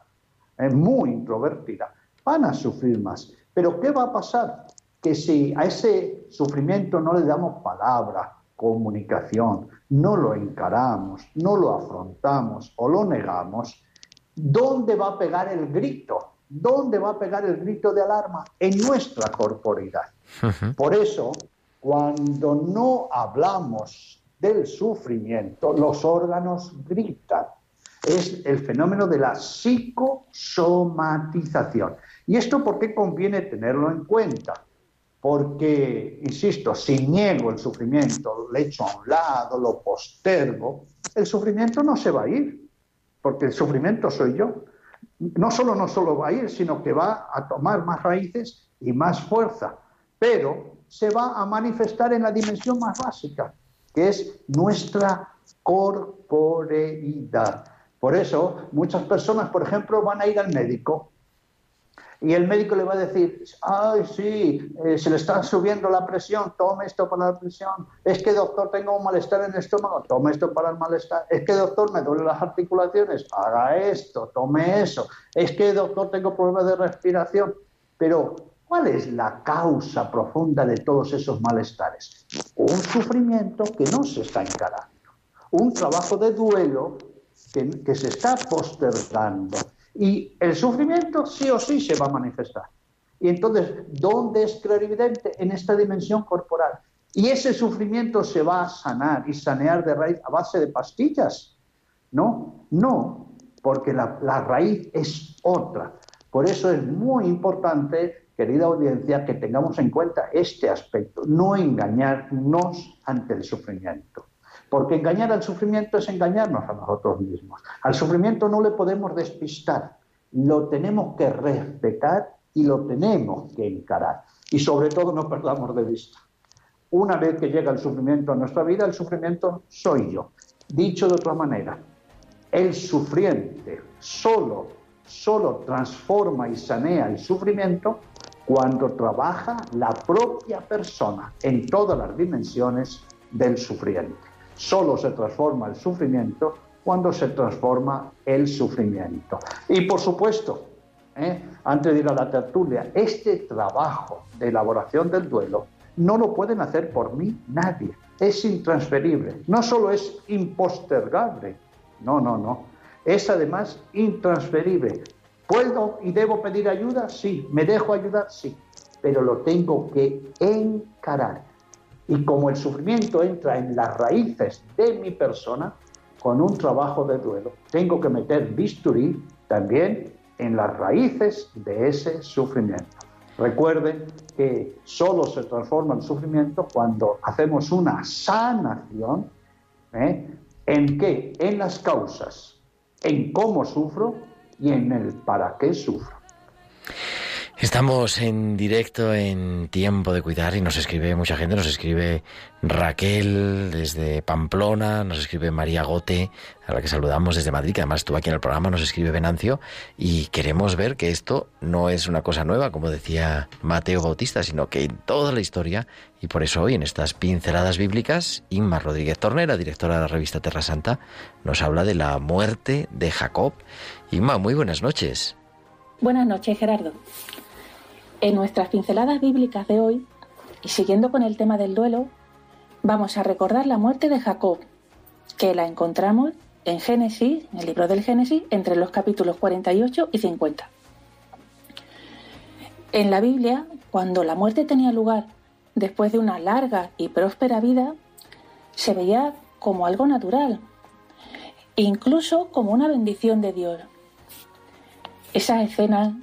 eh, muy introvertida, van a sufrir más. Pero ¿qué va a pasar? Que si a ese sufrimiento no le damos palabra, comunicación, no lo encaramos, no lo afrontamos o lo negamos, ¿dónde va a pegar el grito? ¿Dónde va a pegar el grito de alarma? En nuestra corporidad. Por eso, cuando no hablamos del sufrimiento, los órganos gritan. Es el fenómeno de la psicosomatización. ¿Y esto por qué conviene tenerlo en cuenta? Porque, insisto, si niego el sufrimiento, lo echo a un lado, lo postergo, el sufrimiento no se va a ir, porque el sufrimiento soy yo. No solo no solo va a ir, sino que va a tomar más raíces y más fuerza. Pero se va a manifestar en la dimensión más básica, que es nuestra corporeidad. Por eso, muchas personas, por ejemplo, van a ir al médico y el médico le va a decir, ay, sí, eh, se le está subiendo la presión, tome esto para la presión. Es que, doctor, tengo un malestar en el estómago, tome esto para el malestar. Es que, doctor, me duelen las articulaciones, haga esto, tome eso. Es que, doctor, tengo problemas de respiración. Pero ¿Cuál es la causa profunda de todos esos malestares? Un sufrimiento que no se está encarando, un trabajo de duelo que, que se está postergando. Y el sufrimiento sí o sí se va a manifestar. Y entonces, ¿dónde es clarividente? En esta dimensión corporal. Y ese sufrimiento se va a sanar y sanear de raíz a base de pastillas. No, no, porque la, la raíz es otra. Por eso es muy importante, querida audiencia, que tengamos en cuenta este aspecto, no engañarnos ante el sufrimiento. Porque engañar al sufrimiento es engañarnos a nosotros mismos. Al sufrimiento no le podemos despistar, lo tenemos que respetar y lo tenemos que encarar. Y sobre todo no perdamos de vista. Una vez que llega el sufrimiento a nuestra vida, el sufrimiento soy yo. Dicho de otra manera, el sufriente solo, solo transforma y sanea el sufrimiento cuando trabaja la propia persona en todas las dimensiones del sufriente. Solo se transforma el sufrimiento cuando se transforma el sufrimiento. Y por supuesto, ¿eh? antes de ir a la tertulia, este trabajo de elaboración del duelo no lo pueden hacer por mí nadie. Es intransferible. No solo es impostergable, no, no, no. Es además intransferible. ¿Puedo y debo pedir ayuda? Sí. ¿Me dejo ayudar? Sí. Pero lo tengo que encarar. Y como el sufrimiento entra en las raíces de mi persona, con un trabajo de duelo, tengo que meter bisturí también en las raíces de ese sufrimiento. Recuerden que solo se transforma el sufrimiento cuando hacemos una sanación. ¿eh? ¿En qué? En las causas, en cómo sufro y en el para qué sufro. Estamos en directo en Tiempo de Cuidar y nos escribe mucha gente, nos escribe Raquel desde Pamplona, nos escribe María Gote, a la que saludamos desde Madrid, que además estuvo aquí en el programa, nos escribe Venancio, y queremos ver que esto no es una cosa nueva, como decía Mateo Bautista, sino que en toda la historia, y por eso hoy en estas pinceladas bíblicas, Inma Rodríguez Tornera, directora de la revista Terra Santa, nos habla de la muerte de Jacob. Inma, muy buenas noches. Buenas noches, Gerardo. En nuestras pinceladas bíblicas de hoy, y siguiendo con el tema del duelo, vamos a recordar la muerte de Jacob, que la encontramos en Génesis, en el libro del Génesis, entre los capítulos 48 y 50. En la Biblia, cuando la muerte tenía lugar después de una larga y próspera vida, se veía como algo natural, incluso como una bendición de Dios. Esas escenas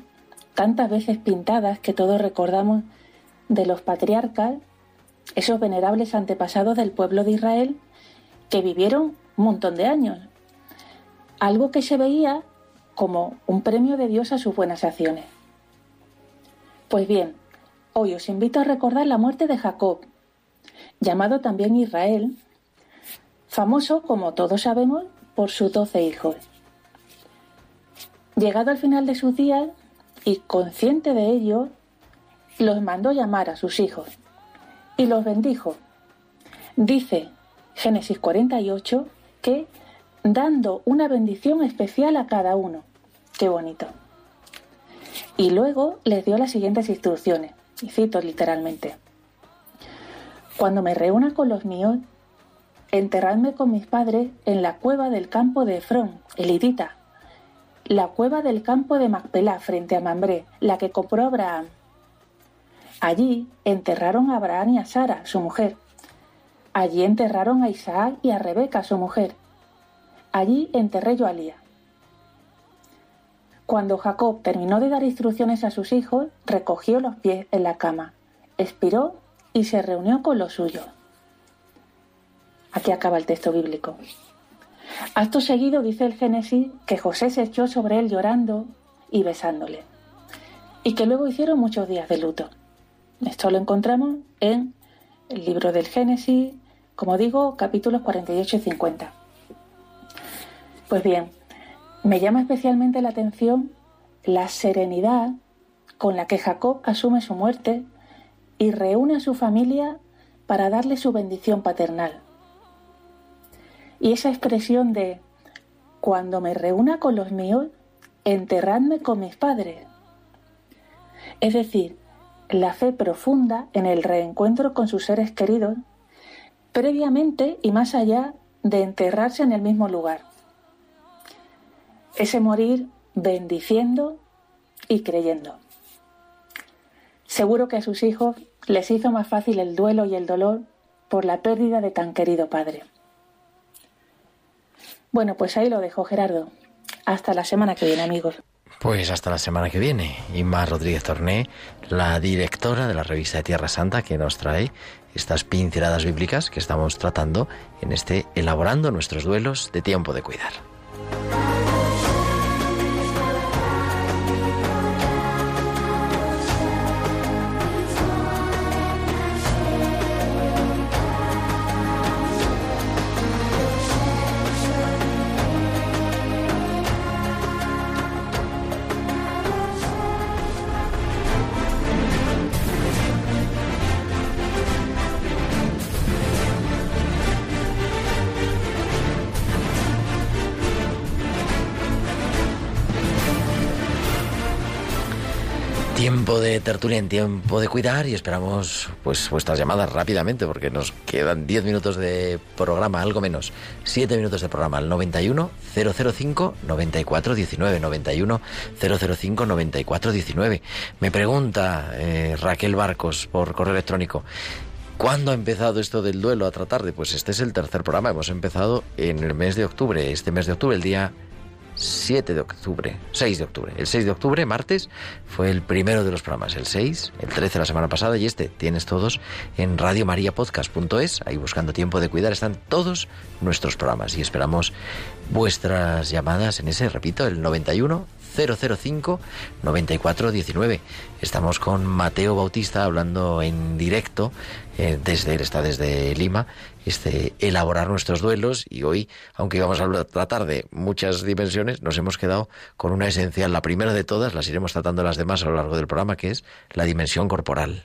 tantas veces pintadas que todos recordamos de los patriarcas, esos venerables antepasados del pueblo de Israel que vivieron un montón de años. Algo que se veía como un premio de Dios a sus buenas acciones. Pues bien, hoy os invito a recordar la muerte de Jacob, llamado también Israel, famoso, como todos sabemos, por sus doce hijos. Llegado al final de sus días, y consciente de ello, los mandó llamar a sus hijos y los bendijo. Dice Génesis 48 que dando una bendición especial a cada uno. Qué bonito. Y luego les dio las siguientes instrucciones, y cito literalmente. Cuando me reúna con los míos, enterradme con mis padres en la cueva del campo de Efrón, elitita, la cueva del campo de Macpelá frente a Mambré, la que compró Abraham. Allí enterraron a Abraham y a Sara, su mujer. Allí enterraron a Isaac y a Rebeca, su mujer. Allí enterré yo a Lía. Cuando Jacob terminó de dar instrucciones a sus hijos, recogió los pies en la cama, expiró y se reunió con los suyos. Aquí acaba el texto bíblico. Acto seguido dice el Génesis que José se echó sobre él llorando y besándole, y que luego hicieron muchos días de luto. Esto lo encontramos en el libro del Génesis, como digo, capítulos 48 y 50. Pues bien, me llama especialmente la atención la serenidad con la que Jacob asume su muerte y reúne a su familia para darle su bendición paternal. Y esa expresión de, cuando me reúna con los míos, enterradme con mis padres. Es decir, la fe profunda en el reencuentro con sus seres queridos, previamente y más allá de enterrarse en el mismo lugar. Ese morir bendiciendo y creyendo. Seguro que a sus hijos les hizo más fácil el duelo y el dolor por la pérdida de tan querido padre. Bueno, pues ahí lo dejo, Gerardo. Hasta la semana que viene, amigos. Pues hasta la semana que viene. Inma Rodríguez Torné, la directora de la revista de Tierra Santa, que nos trae estas pinceladas bíblicas que estamos tratando en este Elaborando nuestros duelos de tiempo de cuidar. De tertulia en tiempo de cuidar y esperamos pues vuestras llamadas rápidamente porque nos quedan 10 minutos de programa, algo menos. 7 minutos de programa al 91 005 94 19 91 005 94 19. Me pregunta eh, Raquel Barcos por correo electrónico. ¿Cuándo ha empezado esto del duelo a tratar de? Pues este es el tercer programa. Hemos empezado en el mes de octubre. Este mes de octubre, el día 7 de octubre, 6 de octubre. El 6 de octubre, martes, fue el primero de los programas. El 6, el 13 la semana pasada y este tienes todos en radiomariapodcast.es. Ahí buscando tiempo de cuidar están todos nuestros programas y esperamos vuestras llamadas en ese, repito, el 91 005 9419. Estamos con Mateo Bautista hablando en directo eh, desde él está desde Lima este elaborar nuestros duelos y hoy, aunque íbamos a tratar de muchas dimensiones, nos hemos quedado con una esencial, la primera de todas, las iremos tratando las demás a lo largo del programa, que es la dimensión corporal.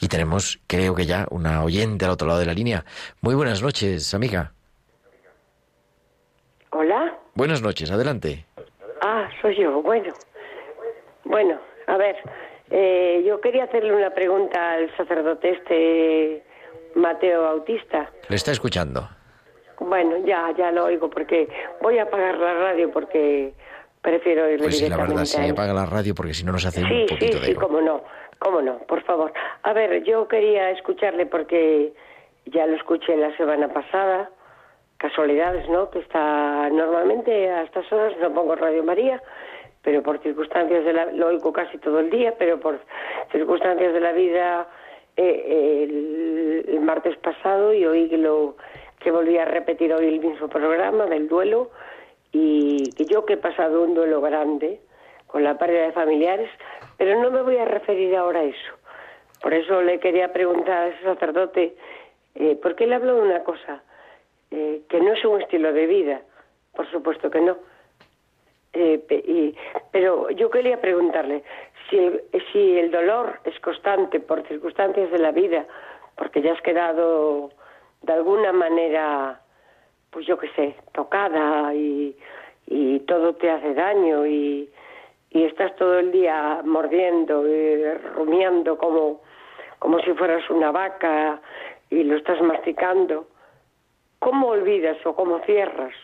Y tenemos, creo que ya, una oyente al otro lado de la línea. Muy buenas noches, amiga. Hola. Buenas noches, adelante. Ah, soy yo. Bueno, bueno, a ver, eh, yo quería hacerle una pregunta al sacerdote este Mateo Bautista. Le está escuchando. Bueno, ya, ya lo oigo porque voy a apagar la radio porque prefiero oírle Pues sí, la directamente verdad, sí, apaga la radio porque si no nos hace Sí, un sí, poquito de sí, eco. cómo no, cómo no, por favor. A ver, yo quería escucharle porque ya lo escuché la semana pasada, casualidades, ¿no? Que está normalmente a estas horas no pongo Radio María, pero por circunstancias de la, lo oigo casi todo el día, pero por circunstancias de la vida eh, el, martes pasado y oí que lo que volví a repetir hoy el mismo programa del duelo y que yo que he pasado un duelo grande con la pérdida de familiares, pero no me voy a referir ahora a eso. Por eso le quería preguntar a ese sacerdote, eh, ¿por qué le hablo de una cosa? Eh, que no es un estilo de vida, por supuesto que no. Eh, y- pero yo quería preguntarle si el, si el dolor es constante por circunstancias de la vida, porque ya has quedado de alguna manera, pues yo qué sé, tocada y, todo te hace daño y, estás todo el día mordiendo rumiando como, como si fueras una vaca y lo estás masticando. ¿Cómo olvidas o cómo cierras?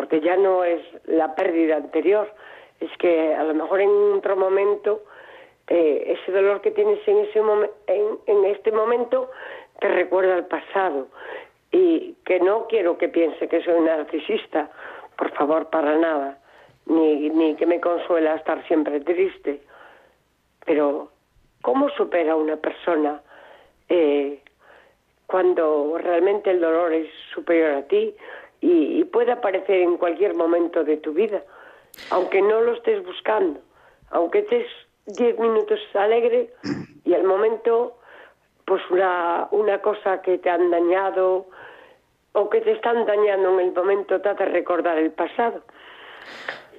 Porque ya no es la pérdida anterior, es que a lo mejor en otro momento eh, ese dolor que tienes en, ese momen- en, este momento te recuerda al pasado. Y que no quiero que piense que soy narcisista, por favor, para nada, ni, ni que me consuela estar siempre triste. Pero, ¿cómo supera una persona eh, cuando realmente el dolor es superior a ti y, y puede aparecer en cualquier momento de tu vida, aunque no lo estés buscando, aunque estés diez minutos alegre y al momento pues una, una cosa que te han dañado o que te están dañando en el momento te hace recordar el pasado.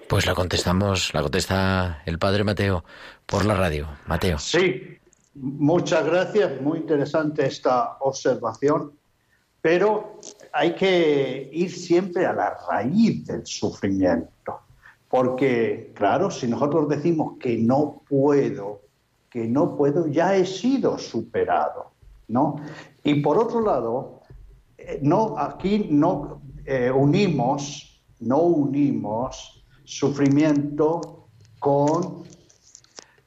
Pues la contestamos, la contesta el padre Mateo por la radio. Mateo. Sí, muchas gracias, muy interesante esta observación, pero hay que ir siempre a la raíz del sufrimiento. Porque, claro, si nosotros decimos que no puedo, que no puedo, ya he sido superado, ¿no? Y por otro lado, eh, no, aquí no eh, unimos, no unimos sufrimiento con,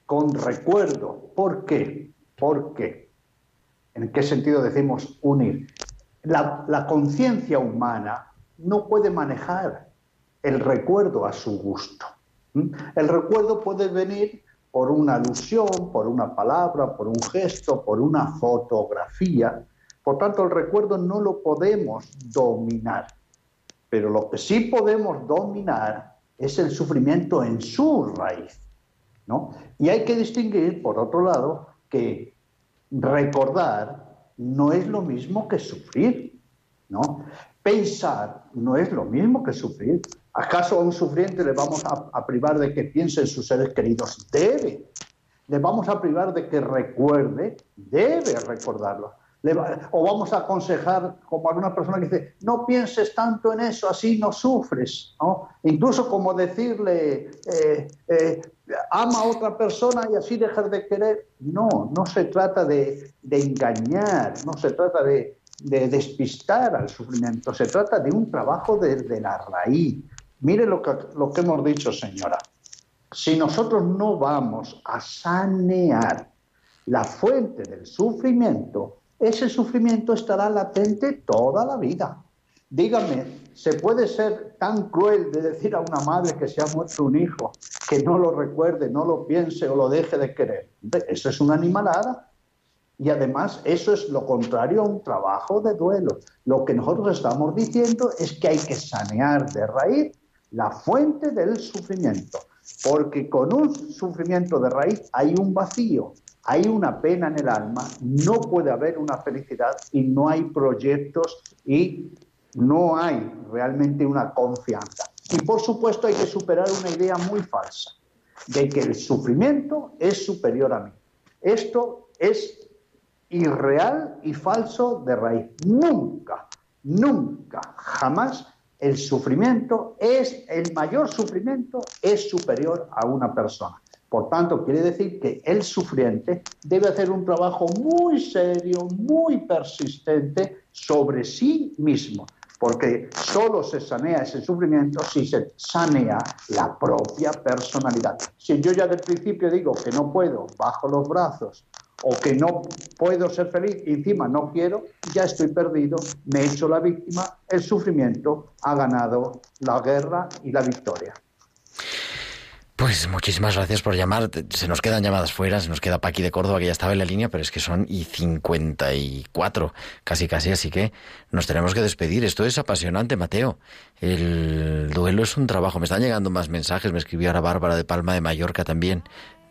con recuerdo. ¿Por qué? ¿Por qué? ¿En qué sentido decimos unir? La, conciencia humana no puede manejar el recuerdo a su gusto. El recuerdo puede venir por una alusión, por una palabra, por un gesto, por una fotografía. Por tanto, el recuerdo no lo podemos dominar. Pero lo que sí podemos dominar es el sufrimiento en su raíz. ¿no? Y hay que distinguir, por otro lado, que recordar no es lo mismo que sufrir. ¿no? Pensar no es lo mismo que sufrir. ¿Acaso a un sufriente le vamos a, privar de que piense en sus seres queridos? Debe. Le vamos a privar de que recuerde, debe recordarlo. o vamos a aconsejar, como alguna persona que dice, no pienses tanto en eso, así no sufres. Incluso como decirle, eh, eh, ama a otra persona y así dejar de querer. No, no se trata de engañar, no se trata de, de despistar al sufrimiento, se trata de un trabajo desde la raíz. Mire lo que, lo que hemos dicho, señora. Si nosotros no vamos a sanear la fuente del sufrimiento, ese sufrimiento estará latente toda la vida. Dígame, ¿se puede ser tan cruel de decir a una madre que se ha muerto un hijo que no lo recuerde, no lo piense o lo deje de querer? Eso es una animalada. Y además eso es lo contrario a un trabajo de duelo. Lo que nosotros estamos diciendo es que hay que sanear de raíz la fuente del sufrimiento, porque con un sufrimiento de raíz hay un vacío, hay una pena en el alma, no puede haber una felicidad y no hay proyectos y no hay realmente una confianza. Y por supuesto hay que superar una idea muy falsa de que el sufrimiento es superior a mí. Esto es irreal y falso de raíz. Nunca, nunca, jamás el sufrimiento es, el mayor sufrimiento es superior a una persona. Por tanto, quiere decir que el sufriente debe hacer un trabajo muy serio, muy persistente sobre sí mismo, porque solo se sanea ese sufrimiento si se sanea la propia personalidad. Si yo ya del principio digo que no puedo, bajo los brazos, o que no puedo ser feliz y encima no quiero, ya estoy perdido, me he hecho la víctima, el sufrimiento ha ganado la guerra y la victoria. Pues muchísimas gracias por llamar. Se nos quedan llamadas fuera, se nos queda Paqui de Córdoba que ya estaba en la línea, pero es que son y 54, casi casi, así que nos tenemos que despedir. Esto es apasionante, Mateo. El duelo es un trabajo. Me están llegando más mensajes, me escribió ahora Bárbara de Palma de Mallorca también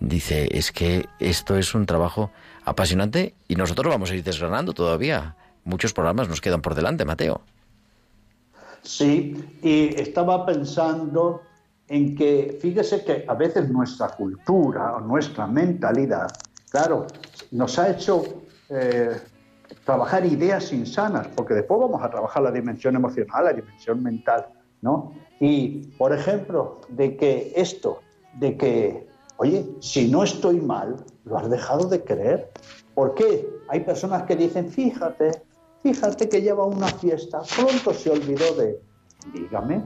dice, es que esto es un trabajo apasionante y nosotros vamos a ir desgranando todavía. Muchos programas nos quedan por delante, Mateo. Sí, y estaba pensando en que, fíjese que a veces nuestra cultura o nuestra mentalidad, claro, nos ha hecho eh, trabajar ideas insanas, porque después vamos a trabajar la dimensión emocional, la dimensión mental, ¿no? Y, por ejemplo, de que esto, de que Oye, si no estoy mal, ¿lo has dejado de creer? ¿Por qué? Hay personas que dicen, fíjate, fíjate que lleva una fiesta, pronto se olvidó de... Dígame,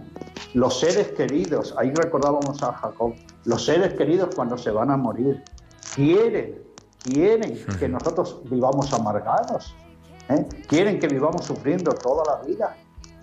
los seres queridos, ahí recordábamos a Jacob, los seres queridos cuando se van a morir, quieren, quieren que nosotros vivamos amargados, ¿eh? quieren que vivamos sufriendo toda la vida,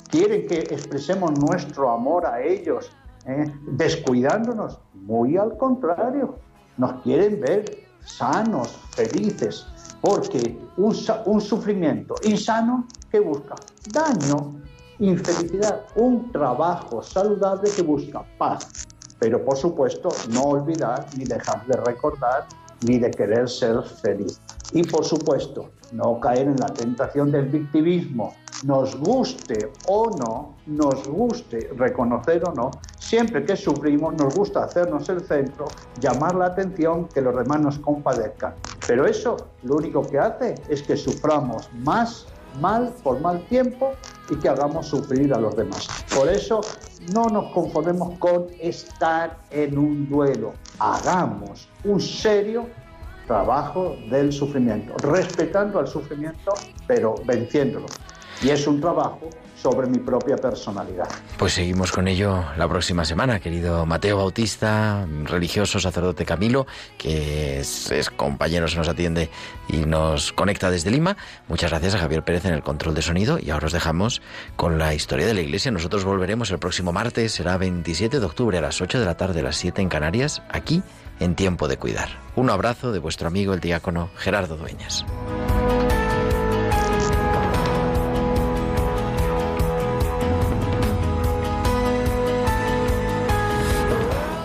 quieren que expresemos nuestro amor a ellos, ¿eh? descuidándonos. Muy al contrario, nos quieren ver sanos, felices, porque un, un sufrimiento insano que busca daño, infelicidad, un trabajo saludable que busca paz. Pero por supuesto, no olvidar ni dejar de recordar ni de querer ser feliz. Y por supuesto, no caer en la tentación del victimismo, nos guste o no, nos guste reconocer o no, siempre que sufrimos nos gusta hacernos el centro, llamar la atención, que los demás nos compadezcan. Pero eso lo único que hace es que suframos más mal por mal tiempo y que hagamos sufrir a los demás. Por eso no nos conformemos con estar en un duelo, hagamos un serio trabajo del sufrimiento, respetando al sufrimiento, pero venciéndolo. Y es un trabajo sobre mi propia personalidad. Pues seguimos con ello la próxima semana, querido Mateo Bautista, religioso, sacerdote Camilo, que es, es, compañero, se nos atiende y nos conecta desde Lima. Muchas gracias a Javier Pérez en el control de sonido y ahora os dejamos con la historia de la Iglesia. Nosotros volveremos el próximo martes, será 27 de octubre a las 8 de la tarde, a las 7 en Canarias, aquí en Tiempo de Cuidar. Un abrazo de vuestro amigo el diácono Gerardo Dueñas.